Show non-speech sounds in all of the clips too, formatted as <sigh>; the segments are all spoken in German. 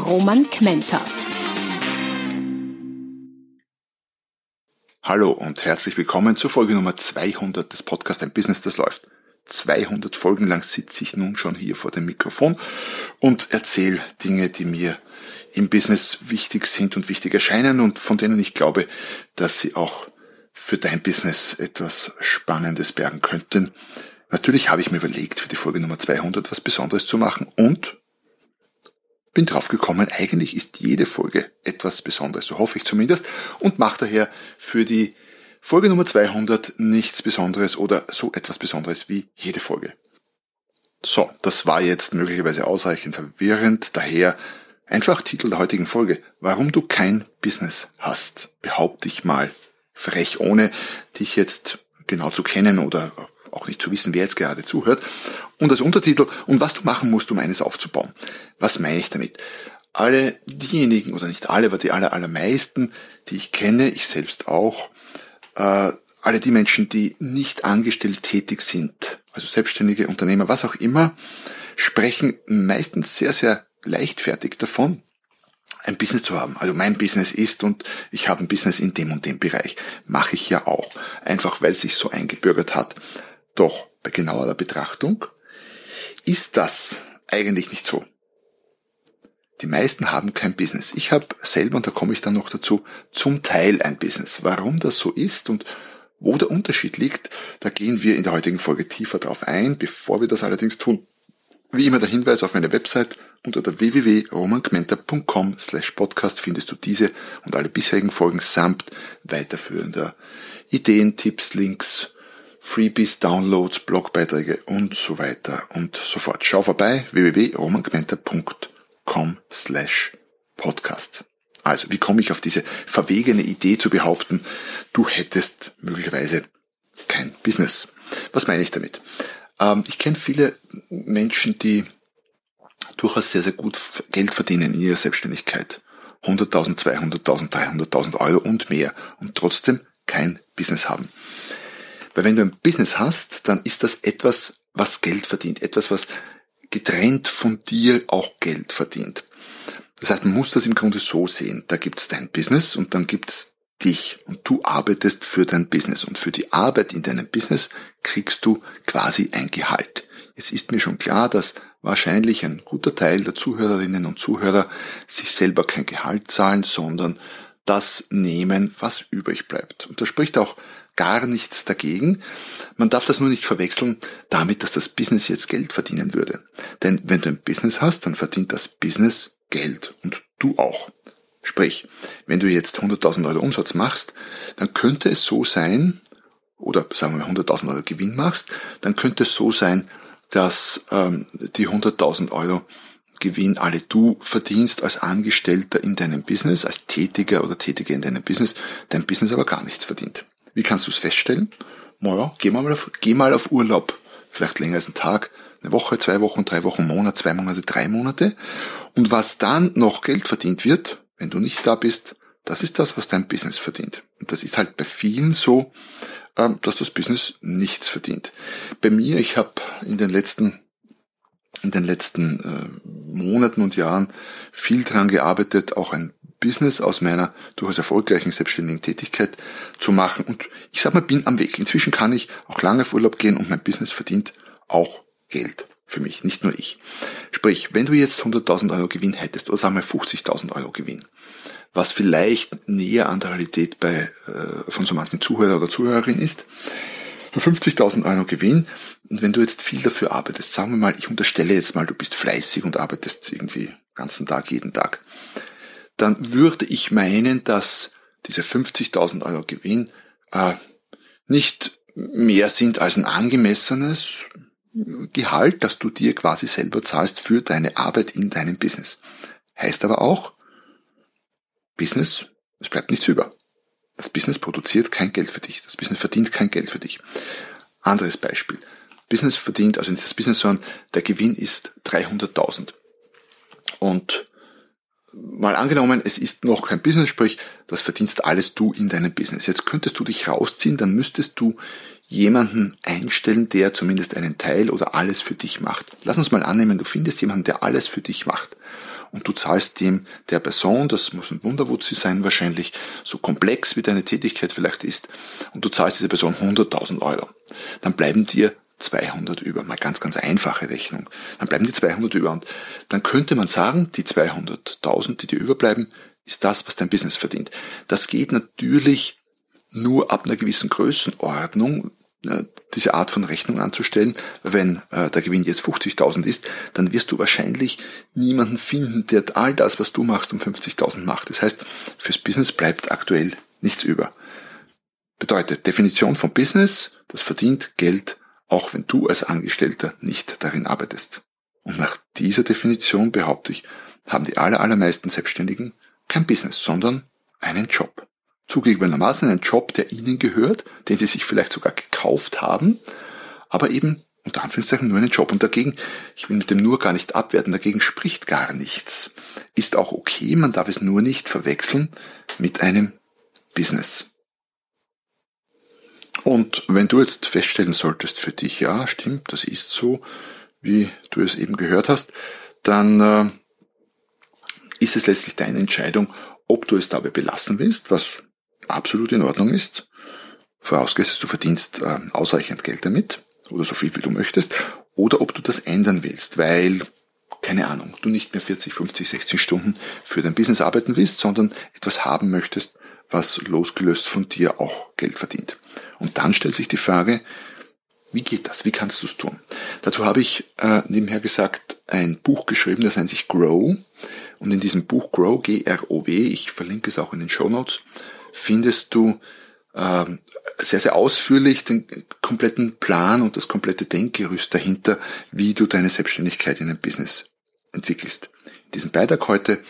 Roman Kmenter. Hallo und herzlich willkommen zur Folge Nummer 200 des Podcasts Ein Business, das läuft. 200 Folgen lang sitze ich nun schon hier vor dem Mikrofon und erzähle Dinge, die mir im Business wichtig sind und wichtig erscheinen und von denen ich glaube, dass sie auch für dein Business etwas Spannendes bergen könnten. Natürlich habe ich mir überlegt, für die Folge Nummer 200 was Besonderes zu machen und bin drauf gekommen, eigentlich ist jede Folge etwas Besonderes, so hoffe ich zumindest, und mache daher für die Folge Nummer 200 nichts Besonderes oder so etwas Besonderes wie jede Folge. So, das war jetzt möglicherweise ausreichend verwirrend, daher Einfach Titel der heutigen Folge. Warum du kein Business hast. Behaupte ich mal frech, ohne dich jetzt genau zu kennen oder auch nicht zu wissen, wer jetzt gerade zuhört. Und als Untertitel, und was du machen musst, um eines aufzubauen. Was meine ich damit? Alle diejenigen, oder nicht alle, aber die aller, allermeisten, die ich kenne, ich selbst auch, äh, alle die Menschen, die nicht angestellt tätig sind, also selbstständige Unternehmer, was auch immer, sprechen meistens sehr, sehr leichtfertig davon, ein Business zu haben. Also mein Business ist und ich habe ein Business in dem und dem Bereich. Mache ich ja auch. Einfach weil es sich so eingebürgert hat. Doch bei genauerer Betrachtung ist das eigentlich nicht so. Die meisten haben kein Business. Ich habe selber, und da komme ich dann noch dazu, zum Teil ein Business. Warum das so ist und wo der Unterschied liegt, da gehen wir in der heutigen Folge tiefer drauf ein. Bevor wir das allerdings tun, wie immer der Hinweis auf meine Website unter der www.romangmenta.com slash podcast findest du diese und alle bisherigen Folgen samt weiterführender Ideen, Tipps, Links, Freebies, Downloads, Blogbeiträge und so weiter und so fort. Schau vorbei www.romangmenta.com slash podcast. Also, wie komme ich auf diese verwegene Idee zu behaupten, du hättest möglicherweise kein Business? Was meine ich damit? Ähm, ich kenne viele Menschen, die durchaus sehr, sehr gut Geld verdienen in ihrer Selbstständigkeit. 100.000, 200.000, 300.000 Euro und mehr und trotzdem kein Business haben. Weil wenn du ein Business hast, dann ist das etwas, was Geld verdient, etwas, was getrennt von dir auch Geld verdient. Das heißt, man muss das im Grunde so sehen. Da gibt es dein Business und dann gibt es dich und du arbeitest für dein Business und für die Arbeit in deinem Business kriegst du quasi ein Gehalt. Es ist mir schon klar, dass wahrscheinlich ein guter Teil der Zuhörerinnen und Zuhörer sich selber kein Gehalt zahlen, sondern das nehmen, was übrig bleibt. Und da spricht auch gar nichts dagegen. Man darf das nur nicht verwechseln damit, dass das Business jetzt Geld verdienen würde. Denn wenn du ein Business hast, dann verdient das Business Geld und du auch. Sprich, wenn du jetzt 100.000 Euro Umsatz machst, dann könnte es so sein, oder sagen wir 100.000 Euro Gewinn machst, dann könnte es so sein, dass ähm, die 100.000 Euro Gewinn alle du verdienst als Angestellter in deinem Business, als Tätiger oder Tätiger in deinem Business, dein Business aber gar nichts verdient. Wie kannst du es feststellen? Naja, geh mal auf, geh mal auf Urlaub. Vielleicht länger als einen Tag, eine Woche, zwei Wochen, drei Wochen, Monat, zwei Monate, drei Monate. Und was dann noch Geld verdient wird, wenn du nicht da bist, das ist das, was dein Business verdient. Und das ist halt bei vielen so, ähm, dass das Business nichts verdient. Bei mir, ich habe in den letzten in den letzten äh, Monaten und Jahren viel dran gearbeitet, auch ein Business aus meiner durchaus erfolgreichen selbstständigen Tätigkeit zu machen. Und ich sag mal, bin am Weg. Inzwischen kann ich auch lange auf Urlaub gehen und mein Business verdient auch Geld für mich, nicht nur ich. Sprich, wenn du jetzt 100.000 Euro Gewinn hättest, oder sagen wir 50.000 Euro Gewinn, was vielleicht näher an der Realität bei, äh, von so manchen Zuhörer oder Zuhörerin ist, 50.000 Euro Gewinn, und wenn du jetzt viel dafür arbeitest, sagen wir mal, ich unterstelle jetzt mal, du bist fleißig und arbeitest irgendwie ganzen Tag, jeden Tag, dann würde ich meinen, dass diese 50.000 Euro Gewinn äh, nicht mehr sind als ein angemessenes, Gehalt, das du dir quasi selber zahlst für deine Arbeit in deinem Business. Heißt aber auch, Business, es bleibt nichts über. Das Business produziert kein Geld für dich. Das Business verdient kein Geld für dich. Anderes Beispiel. Business verdient, also nicht das Business, sondern der Gewinn ist 300.000. Und mal angenommen, es ist noch kein Business, sprich, das verdienst alles du in deinem Business. Jetzt könntest du dich rausziehen, dann müsstest du jemanden einstellen, der zumindest einen Teil oder alles für dich macht. Lass uns mal annehmen, du findest jemanden, der alles für dich macht. Und du zahlst dem der Person, das muss ein Wunderwutzi sein wahrscheinlich, so komplex wie deine Tätigkeit vielleicht ist, und du zahlst dieser Person 100.000 Euro. Dann bleiben dir 200 über. Mal ganz, ganz einfache Rechnung. Dann bleiben die 200 über. Und dann könnte man sagen, die 200.000, die dir überbleiben, ist das, was dein Business verdient. Das geht natürlich nur ab einer gewissen Größenordnung, diese Art von Rechnung anzustellen. Wenn äh, der Gewinn jetzt 50.000 ist, dann wirst du wahrscheinlich niemanden finden, der all das, was du machst, um 50.000 macht. Das heißt, fürs Business bleibt aktuell nichts über. Bedeutet, Definition von Business, das verdient Geld auch wenn du als Angestellter nicht darin arbeitest. Und nach dieser Definition behaupte ich, haben die allermeisten Selbstständigen kein Business, sondern einen Job. Zugegebenermaßen einen Job, der ihnen gehört, den sie sich vielleicht sogar gekauft haben, aber eben unter Anführungszeichen nur einen Job. Und dagegen, ich will mit dem nur gar nicht abwerten, dagegen spricht gar nichts. Ist auch okay, man darf es nur nicht verwechseln mit einem Business. Und wenn du jetzt feststellen solltest für dich, ja, stimmt, das ist so, wie du es eben gehört hast, dann äh, ist es letztlich deine Entscheidung, ob du es dabei belassen willst, was absolut in Ordnung ist, vorausgesetzt du verdienst äh, ausreichend Geld damit oder so viel wie du möchtest, oder ob du das ändern willst, weil, keine Ahnung, du nicht mehr 40, 50, 60 Stunden für dein Business arbeiten willst, sondern etwas haben möchtest, was losgelöst von dir auch Geld verdient. Und dann stellt sich die Frage, wie geht das? Wie kannst du es tun? Dazu habe ich äh, nebenher gesagt ein Buch geschrieben, das nennt sich Grow. Und in diesem Buch Grow, G-R-O-W, ich verlinke es auch in den Show Notes, findest du äh, sehr, sehr ausführlich den kompletten Plan und das komplette Denkgerüst dahinter, wie du deine Selbstständigkeit in ein Business entwickelst. In diesem Beitrag heute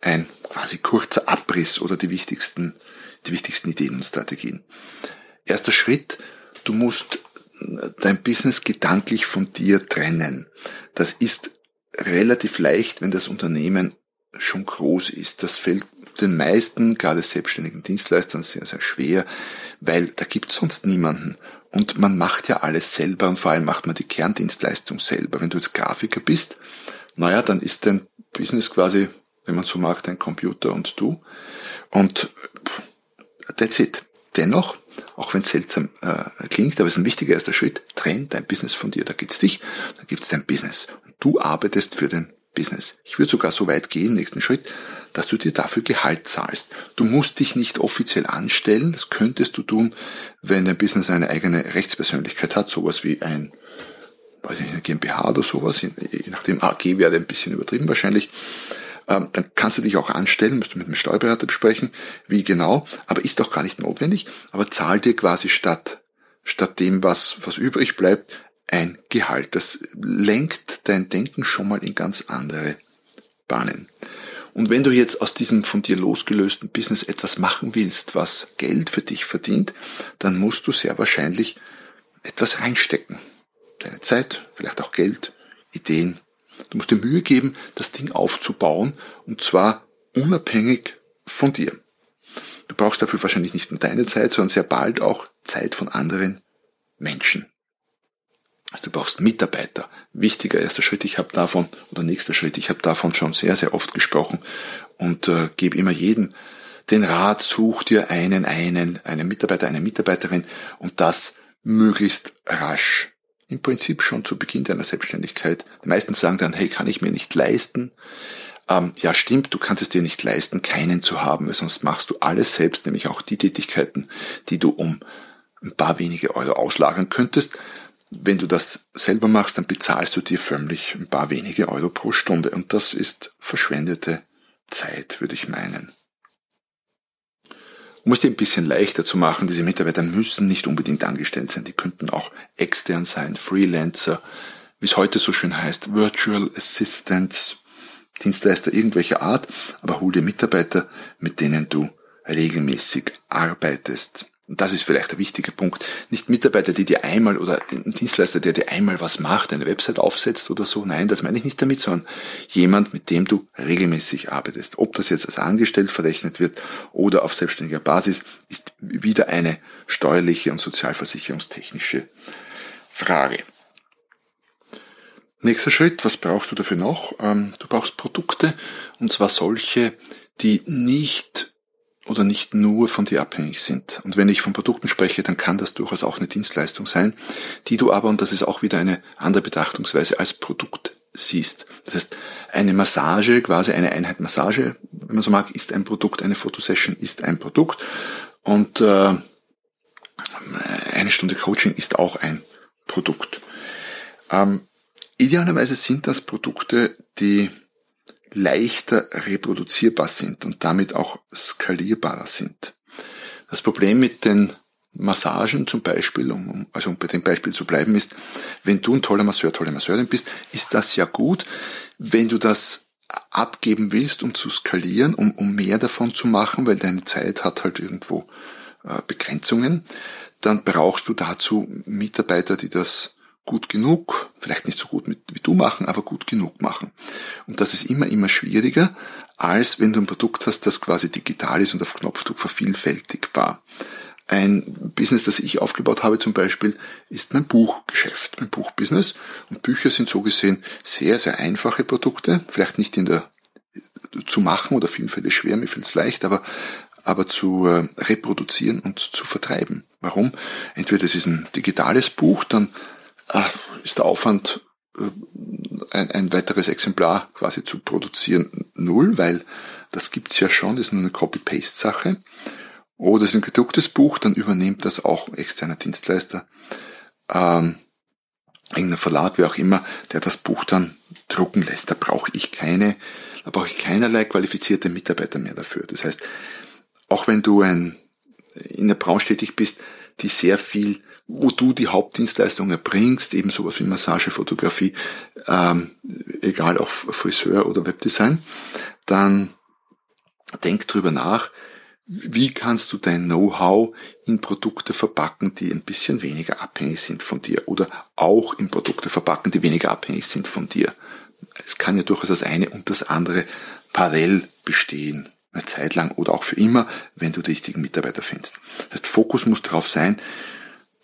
ein quasi kurzer Abriss oder die wichtigsten, die wichtigsten Ideen und Strategien. Erster Schritt, du musst dein Business gedanklich von dir trennen. Das ist relativ leicht, wenn das Unternehmen schon groß ist. Das fällt den meisten, gerade selbstständigen Dienstleistern, sehr, sehr schwer, weil da gibt es sonst niemanden. Und man macht ja alles selber und vor allem macht man die Kerndienstleistung selber. Wenn du jetzt Grafiker bist, naja, dann ist dein Business quasi, wenn man so mag, dein Computer und du. Und that's it. Dennoch auch wenn es seltsam äh, klingt, aber es ist ein wichtiger erster Schritt, trenn dein Business von dir. Da gibt's dich, da gibt's dein Business. Und du arbeitest für dein Business. Ich würde sogar so weit gehen, nächsten Schritt, dass du dir dafür Gehalt zahlst. Du musst dich nicht offiziell anstellen, das könntest du tun, wenn dein Business eine eigene Rechtspersönlichkeit hat, sowas wie ein weiß nicht, eine GmbH oder sowas, je nachdem AG wäre ein bisschen übertrieben wahrscheinlich ähm, dann kannst du dich auch anstellen, musst du mit dem Steuerberater besprechen, wie genau, aber ist auch gar nicht notwendig, aber zahl dir quasi statt, statt dem, was, was übrig bleibt, Gehalt. Das lenkt dein Denken schon mal in ganz andere Bahnen. Und wenn du jetzt aus diesem von dir losgelösten Business etwas machen willst, was Geld für dich verdient, dann musst du sehr wahrscheinlich etwas reinstecken. Deine Zeit, vielleicht auch Geld, Ideen, Du musst dir Mühe geben, das Ding aufzubauen und zwar unabhängig von dir. Du brauchst dafür wahrscheinlich nicht nur deine Zeit, sondern sehr bald auch Zeit von anderen Menschen. Also du brauchst Mitarbeiter. Wichtiger erster Schritt, ich habe davon, oder nächster Schritt, ich habe davon schon sehr, sehr oft gesprochen und äh, gebe immer jedem den Rat, such dir einen, einen, einen Mitarbeiter, eine Mitarbeiterin und das möglichst rasch im Prinzip schon zu Beginn deiner Selbstständigkeit. Die meisten sagen dann, hey, kann ich mir nicht leisten. Ähm, ja, stimmt, du kannst es dir nicht leisten, keinen zu haben, weil sonst machst du alles selbst, nämlich auch die Tätigkeiten, die du um ein paar wenige Euro auslagern könntest. Wenn du das selber machst, dann bezahlst du dir förmlich ein paar wenige Euro pro Stunde. Und das ist verschwendete Zeit, würde ich meinen. Um es dir ein bisschen leichter zu machen, diese Mitarbeiter müssen nicht unbedingt angestellt sein, die könnten auch extern sein, Freelancer, wie es heute so schön heißt, Virtual Assistants, Dienstleister irgendwelcher Art, aber hol dir Mitarbeiter, mit denen du regelmäßig arbeitest. Und das ist vielleicht der wichtige Punkt. Nicht Mitarbeiter, die dir einmal oder ein Dienstleister, der dir einmal was macht, eine Website aufsetzt oder so. Nein, das meine ich nicht damit, sondern jemand, mit dem du regelmäßig arbeitest. Ob das jetzt als angestellt verrechnet wird oder auf selbstständiger Basis, ist wieder eine steuerliche und sozialversicherungstechnische Frage. Nächster Schritt, was brauchst du dafür noch? Ähm, du brauchst Produkte, und zwar solche, die nicht oder nicht nur von dir abhängig sind. Und wenn ich von Produkten spreche, dann kann das durchaus auch eine Dienstleistung sein, die du aber, und das ist auch wieder eine andere Betrachtungsweise, als Produkt siehst. Das heißt, eine Massage, quasi eine Einheit Massage, wenn man so mag, ist ein Produkt, eine Fotosession ist ein Produkt und äh, eine Stunde Coaching ist auch ein Produkt. Ähm, idealerweise sind das Produkte, die leichter reproduzierbar sind und damit auch skalierbarer sind. Das Problem mit den Massagen zum Beispiel, um, also um bei dem Beispiel zu bleiben, ist, wenn du ein toller Masseur, tolle Masseurin bist, ist das ja gut. Wenn du das abgeben willst, um zu skalieren, um, um mehr davon zu machen, weil deine Zeit hat halt irgendwo äh, Begrenzungen, dann brauchst du dazu Mitarbeiter, die das gut genug, vielleicht nicht so gut wie du machen, aber gut genug machen. Und das ist immer, immer schwieriger, als wenn du ein Produkt hast, das quasi digital ist und auf Knopfdruck vervielfältigbar. Ein Business, das ich aufgebaut habe zum Beispiel, ist mein Buchgeschäft, mein Buchbusiness. Und Bücher sind so gesehen sehr, sehr einfache Produkte, vielleicht nicht in der zu machen oder vielen Fälle schwer, mir fällt es leicht, aber aber zu äh, reproduzieren und zu vertreiben. Warum? Entweder es ist ein digitales Buch, dann ist der Aufwand, äh, ein, ein weiteres Exemplar quasi zu produzieren, null, weil das gibt's ja schon, das ist nur eine Copy-Paste-Sache. Oder es ist ein gedrucktes Buch, dann übernimmt das auch ein externer Dienstleister, ähm, irgendein Verlag, wie auch immer, der das Buch dann drucken lässt. Da brauche ich keine, da brauche ich keinerlei qualifizierte Mitarbeiter mehr dafür. Das heißt, auch wenn du ein, in der Branche tätig bist, die sehr viel wo du die Hauptdienstleistung erbringst, eben sowas wie Massagefotografie, ähm, egal auch Friseur oder Webdesign, dann denk drüber nach, wie kannst du dein Know-how in Produkte verpacken, die ein bisschen weniger abhängig sind von dir oder auch in Produkte verpacken, die weniger abhängig sind von dir. Es kann ja durchaus das eine und das andere parallel bestehen, eine Zeit lang oder auch für immer, wenn du die richtigen Mitarbeiter findest. Das heißt, Fokus muss darauf sein,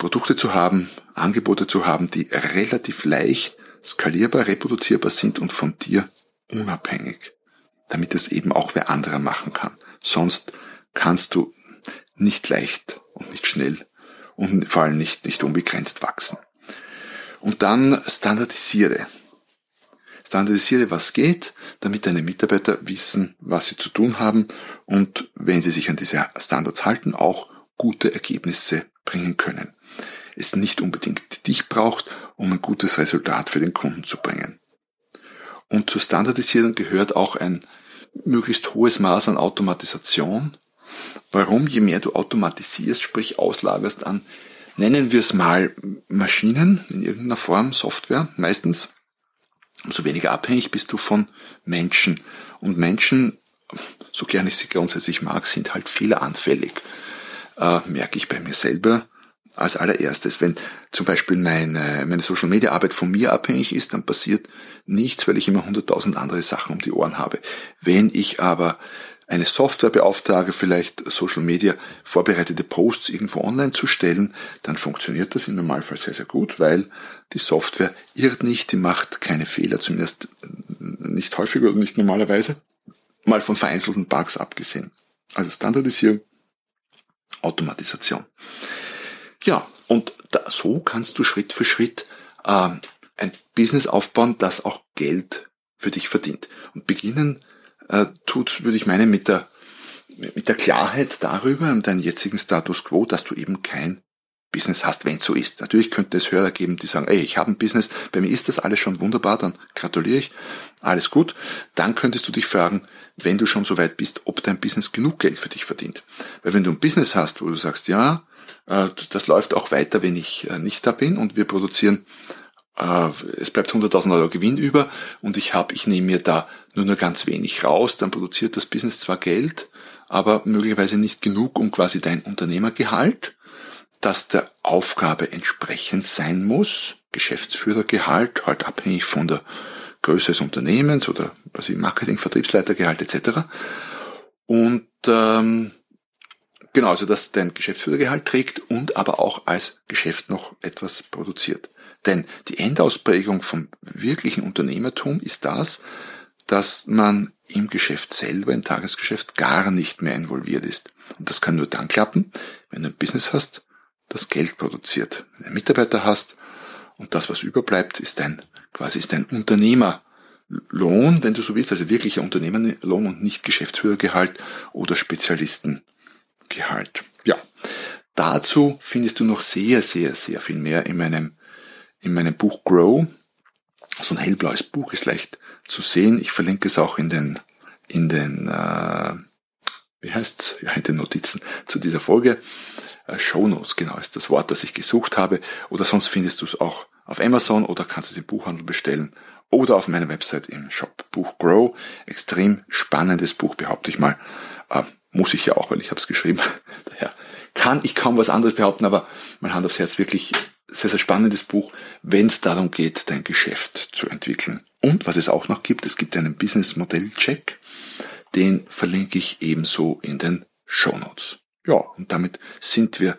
Produkte zu haben, Angebote zu haben, die relativ leicht skalierbar, reproduzierbar sind und von dir unabhängig, damit es eben auch wer anderer machen kann. Sonst kannst du nicht leicht und nicht schnell und vor allem nicht, nicht unbegrenzt wachsen. Und dann standardisiere. Standardisiere, was geht, damit deine Mitarbeiter wissen, was sie zu tun haben und wenn sie sich an diese Standards halten, auch gute Ergebnisse bringen können es nicht unbedingt dich braucht, um ein gutes Resultat für den Kunden zu bringen. Und zur Standardisierung gehört auch ein möglichst hohes Maß an Automatisation. Warum? Je mehr du automatisierst, sprich auslagerst an, nennen wir es mal Maschinen in irgendeiner Form, Software meistens, umso weniger abhängig bist du von Menschen. Und Menschen, so gerne ich sie grundsätzlich mag, sind halt fehleranfällig. Äh, merke ich bei mir selber als allererstes. Wenn zum Beispiel meine, meine Social Media Arbeit von mir abhängig ist, dann passiert nichts, weil ich immer hunderttausend andere Sachen um die Ohren habe. Wenn ich aber eine Software beauftrage, vielleicht Social Media vorbereitete Posts irgendwo online zu stellen, dann funktioniert das im Normalfall sehr, sehr gut, weil die Software irrt nicht, die macht keine Fehler, zumindest nicht häufig oder nicht normalerweise, mal von vereinzelten Bugs abgesehen. Also Standardisierung, Automatisation. Ja, und da, so kannst du Schritt für Schritt äh, ein Business aufbauen, das auch Geld für dich verdient. Und beginnen äh, tut, würde ich meinen, mit der, mit der Klarheit darüber, um deinen jetzigen Status quo, dass du eben kein Business hast, wenn so ist. Natürlich könnte es Hörer geben, die sagen, ey, ich habe ein Business, bei mir ist das alles schon wunderbar, dann gratuliere ich, alles gut. Dann könntest du dich fragen, wenn du schon so weit bist, ob dein Business genug Geld für dich verdient. Weil wenn du ein Business hast, wo du sagst, ja, das läuft auch weiter, wenn ich äh, nicht da bin. Und wir produzieren, äh, es bleibt 100.000 Euro Gewinn über. Und ich habe, ich nehme mir da nur nur ganz wenig raus, dann produziert das Business zwar Geld, aber möglicherweise nicht genug, um quasi dein Unternehmergehalt, das der Aufgabe entsprechend sein muss, Geschäftsführergehalt, halt abhängig von der Größe des Unternehmens oder was wie Marketing, Vertriebsleitergehalt etc. Und ähm, genau, also dass dein Geschäftsführergehalt trägt und aber auch als Geschäft noch etwas produziert. Denn die Endausprägung vom wirklichen Unternehmertum ist das, dass man im Geschäft selber, im Tagesgeschäft gar nicht mehr involviert ist. Und das kann nur dann klappen, wenn du ein Business hast, das Geld produziert. Wenn du einen Mitarbeiter hast und das, was überbleibt, ist ein, quasi ist ein Unternehmerlohn, wenn du so willst, also wirklicher Unternehmerlohn und nicht Geschäftsführergehalt oder Spezialistengehalt. Ja. Dazu findest du noch sehr, sehr, sehr viel mehr in meinem, in meinem Buch Grow. So ein hellblaues Buch ist leicht zu sehen. Ich verlinke es auch in den, in den, äh, wie heißt's? Ja, in den Notizen zu dieser Folge. Äh, Show Notes, genau, ist das Wort, das ich gesucht habe. Oder sonst findest du es auch auf Amazon oder kannst es im Buchhandel bestellen oder auf meiner Website im Shop Buch Grow. Extrem spannendes Buch, behaupte ich mal. Äh, muss ich ja auch, weil ich habe es geschrieben. <laughs> Daher kann ich kaum was anderes behaupten, aber mein Hand aufs Herz wirklich sehr, sehr spannendes Buch, wenn es darum geht, dein Geschäft zu entwickeln. Und was es auch noch gibt, es gibt einen Business Modell Check. Den verlinke ich ebenso in den Show Notes. Ja, und damit sind wir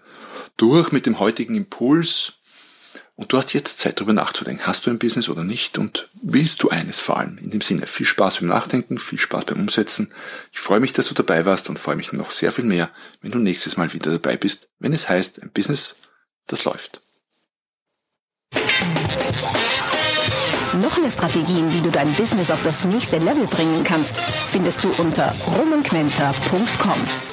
durch mit dem heutigen Impuls. Und du hast jetzt Zeit darüber nachzudenken. Hast du ein Business oder nicht? Und willst du eines vor allem? In dem Sinne, viel Spaß beim Nachdenken, viel Spaß beim Umsetzen. Ich freue mich, dass du dabei warst und freue mich noch sehr viel mehr, wenn du nächstes Mal wieder dabei bist, wenn es heißt, ein Business, das läuft. Noch mehr Strategien, wie du dein Business auf das nächste Level bringen kannst, findest du unter romanquenter.com.